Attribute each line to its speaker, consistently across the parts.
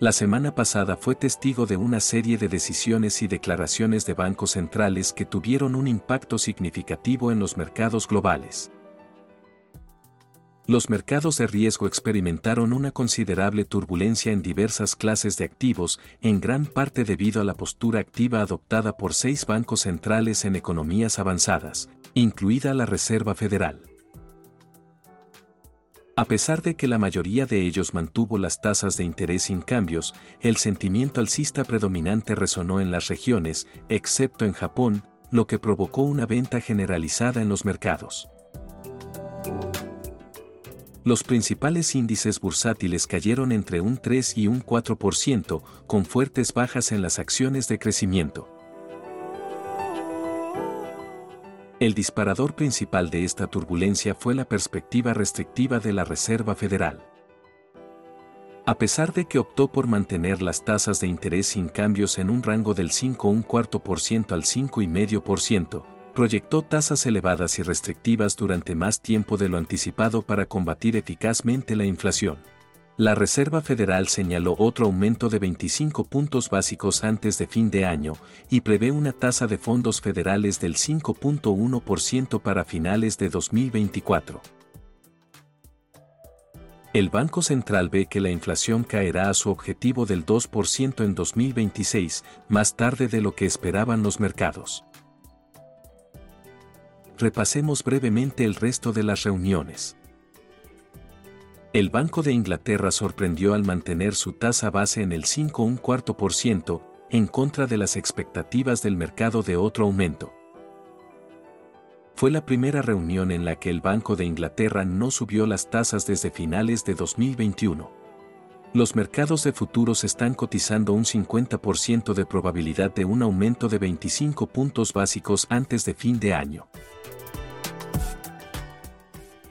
Speaker 1: La semana pasada fue testigo de una serie de decisiones y declaraciones de bancos centrales que tuvieron un impacto significativo en los mercados globales. Los mercados de riesgo experimentaron una considerable turbulencia en diversas clases de activos, en gran parte debido a la postura activa adoptada por seis bancos centrales en economías avanzadas, incluida la Reserva Federal. A pesar de que la mayoría de ellos mantuvo las tasas de interés sin cambios, el sentimiento alcista predominante resonó en las regiones, excepto en Japón, lo que provocó una venta generalizada en los mercados. Los principales índices bursátiles cayeron entre un 3 y un 4%, con fuertes bajas en las acciones de crecimiento. El disparador principal de esta turbulencia fue la perspectiva restrictiva de la Reserva Federal. A pesar de que optó por mantener las tasas de interés sin cambios en un rango del 5,25% al 5,5%, proyectó tasas elevadas y restrictivas durante más tiempo de lo anticipado para combatir eficazmente la inflación. La Reserva Federal señaló otro aumento de 25 puntos básicos antes de fin de año y prevé una tasa de fondos federales del 5.1% para finales de 2024. El Banco Central ve que la inflación caerá a su objetivo del 2% en 2026, más tarde de lo que esperaban los mercados. Repasemos brevemente el resto de las reuniones. El Banco de Inglaterra sorprendió al mantener su tasa base en el 5,1%, en contra de las expectativas del mercado de otro aumento. Fue la primera reunión en la que el Banco de Inglaterra no subió las tasas desde finales de 2021. Los mercados de futuros están cotizando un 50% de probabilidad de un aumento de 25 puntos básicos antes de fin de año.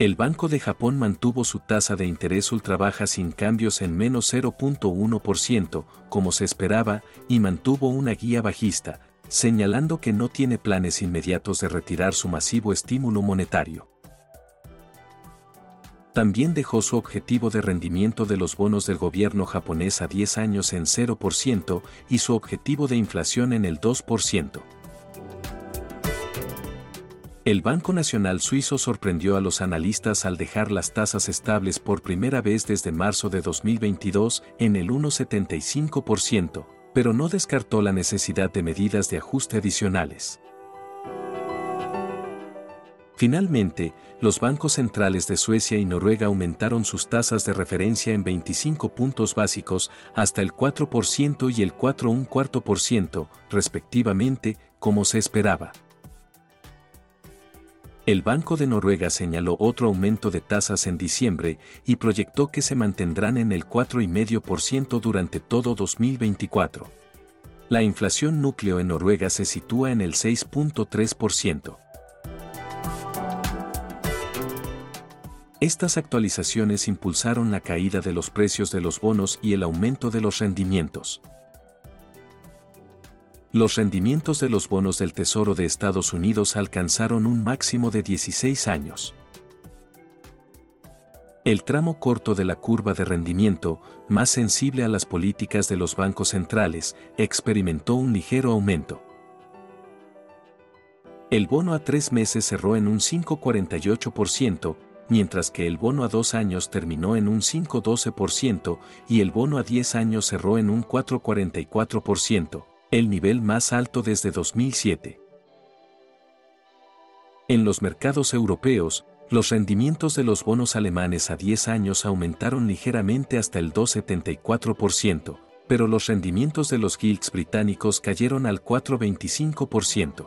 Speaker 1: El Banco de Japón mantuvo su tasa de interés ultra baja sin cambios en menos 0.1%, como se esperaba, y mantuvo una guía bajista, señalando que no tiene planes inmediatos de retirar su masivo estímulo monetario. También dejó su objetivo de rendimiento de los bonos del gobierno japonés a 10 años en 0% y su objetivo de inflación en el 2%. El Banco Nacional Suizo sorprendió a los analistas al dejar las tasas estables por primera vez desde marzo de 2022 en el 1,75%, pero no descartó la necesidad de medidas de ajuste adicionales. Finalmente, los bancos centrales de Suecia y Noruega aumentaron sus tasas de referencia en 25 puntos básicos hasta el 4% y el 4,1%, respectivamente, como se esperaba. El Banco de Noruega señaló otro aumento de tasas en diciembre y proyectó que se mantendrán en el 4,5% durante todo 2024. La inflación núcleo en Noruega se sitúa en el 6.3%. Estas actualizaciones impulsaron la caída de los precios de los bonos y el aumento de los rendimientos. Los rendimientos de los bonos del Tesoro de Estados Unidos alcanzaron un máximo de 16 años. El tramo corto de la curva de rendimiento, más sensible a las políticas de los bancos centrales, experimentó un ligero aumento. El bono a tres meses cerró en un 5,48%, mientras que el bono a dos años terminó en un 5,12% y el bono a 10 años cerró en un 4,44% el nivel más alto desde 2007. En los mercados europeos, los rendimientos de los bonos alemanes a 10 años aumentaron ligeramente hasta el 2,74%, pero los rendimientos de los gilts británicos cayeron al 4,25%.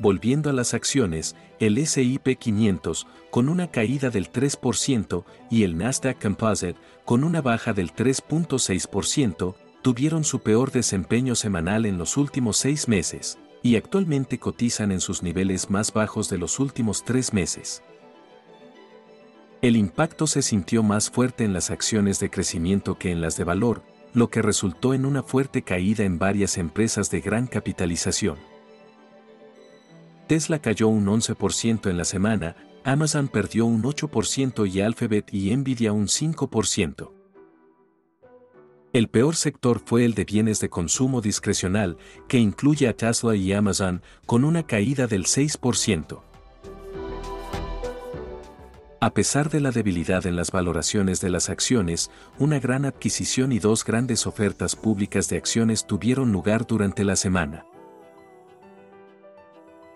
Speaker 1: Volviendo a las acciones, el SIP 500, con una caída del 3%, y el Nasdaq Composite, con una baja del 3.6%, tuvieron su peor desempeño semanal en los últimos seis meses, y actualmente cotizan en sus niveles más bajos de los últimos tres meses. El impacto se sintió más fuerte en las acciones de crecimiento que en las de valor, lo que resultó en una fuerte caída en varias empresas de gran capitalización. Tesla cayó un 11% en la semana, Amazon perdió un 8% y Alphabet y Nvidia un 5%. El peor sector fue el de bienes de consumo discrecional, que incluye a Tesla y Amazon, con una caída del 6%. A pesar de la debilidad en las valoraciones de las acciones, una gran adquisición y dos grandes ofertas públicas de acciones tuvieron lugar durante la semana.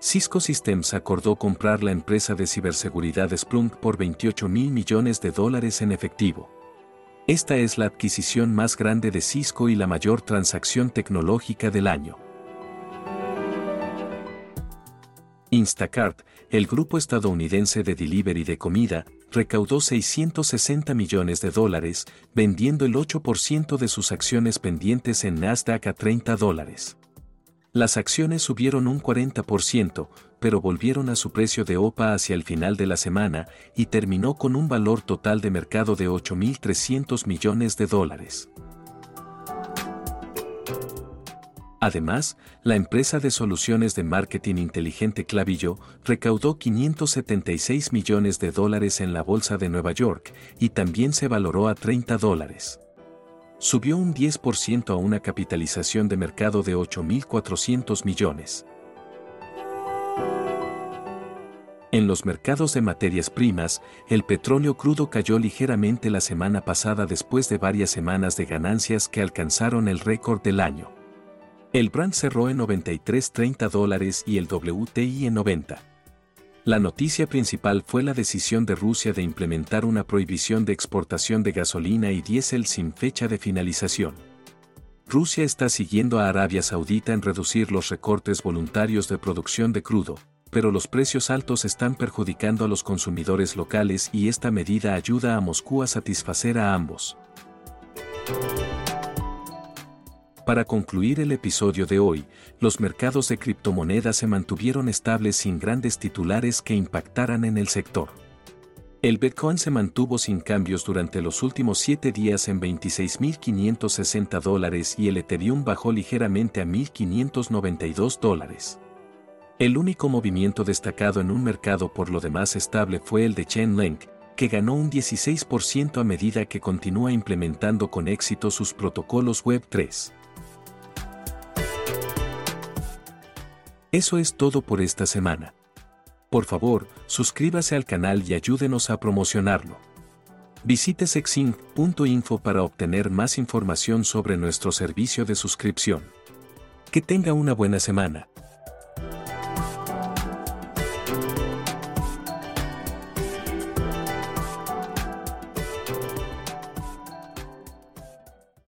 Speaker 1: Cisco Systems acordó comprar la empresa de ciberseguridad Splunk por 28 mil millones de dólares en efectivo. Esta es la adquisición más grande de Cisco y la mayor transacción tecnológica del año. Instacart, el grupo estadounidense de delivery de comida, recaudó 660 millones de dólares, vendiendo el 8% de sus acciones pendientes en Nasdaq a 30 dólares. Las acciones subieron un 40%, pero volvieron a su precio de OPA hacia el final de la semana y terminó con un valor total de mercado de 8.300 millones de dólares. Además, la empresa de soluciones de marketing inteligente Clavillo recaudó 576 millones de dólares en la Bolsa de Nueva York y también se valoró a 30 dólares. Subió un 10% a una capitalización de mercado de 8.400 millones. En los mercados de materias primas, el petróleo crudo cayó ligeramente la semana pasada después de varias semanas de ganancias que alcanzaron el récord del año. El Brand cerró en 93.30 dólares y el WTI en 90. La noticia principal fue la decisión de Rusia de implementar una prohibición de exportación de gasolina y diésel sin fecha de finalización. Rusia está siguiendo a Arabia Saudita en reducir los recortes voluntarios de producción de crudo, pero los precios altos están perjudicando a los consumidores locales y esta medida ayuda a Moscú a satisfacer a ambos. Para concluir el episodio de hoy, los mercados de criptomonedas se mantuvieron estables sin grandes titulares que impactaran en el sector. El Bitcoin se mantuvo sin cambios durante los últimos siete días en 26.560 dólares y el Ethereum bajó ligeramente a 1.592 dólares. El único movimiento destacado en un mercado por lo demás estable fue el de Chainlink, que ganó un 16% a medida que continúa implementando con éxito sus protocolos Web 3. Eso es todo por esta semana. Por favor, suscríbase al canal y ayúdenos a promocionarlo. Visite sexinc.info para obtener más información sobre nuestro servicio de suscripción. Que tenga una buena semana.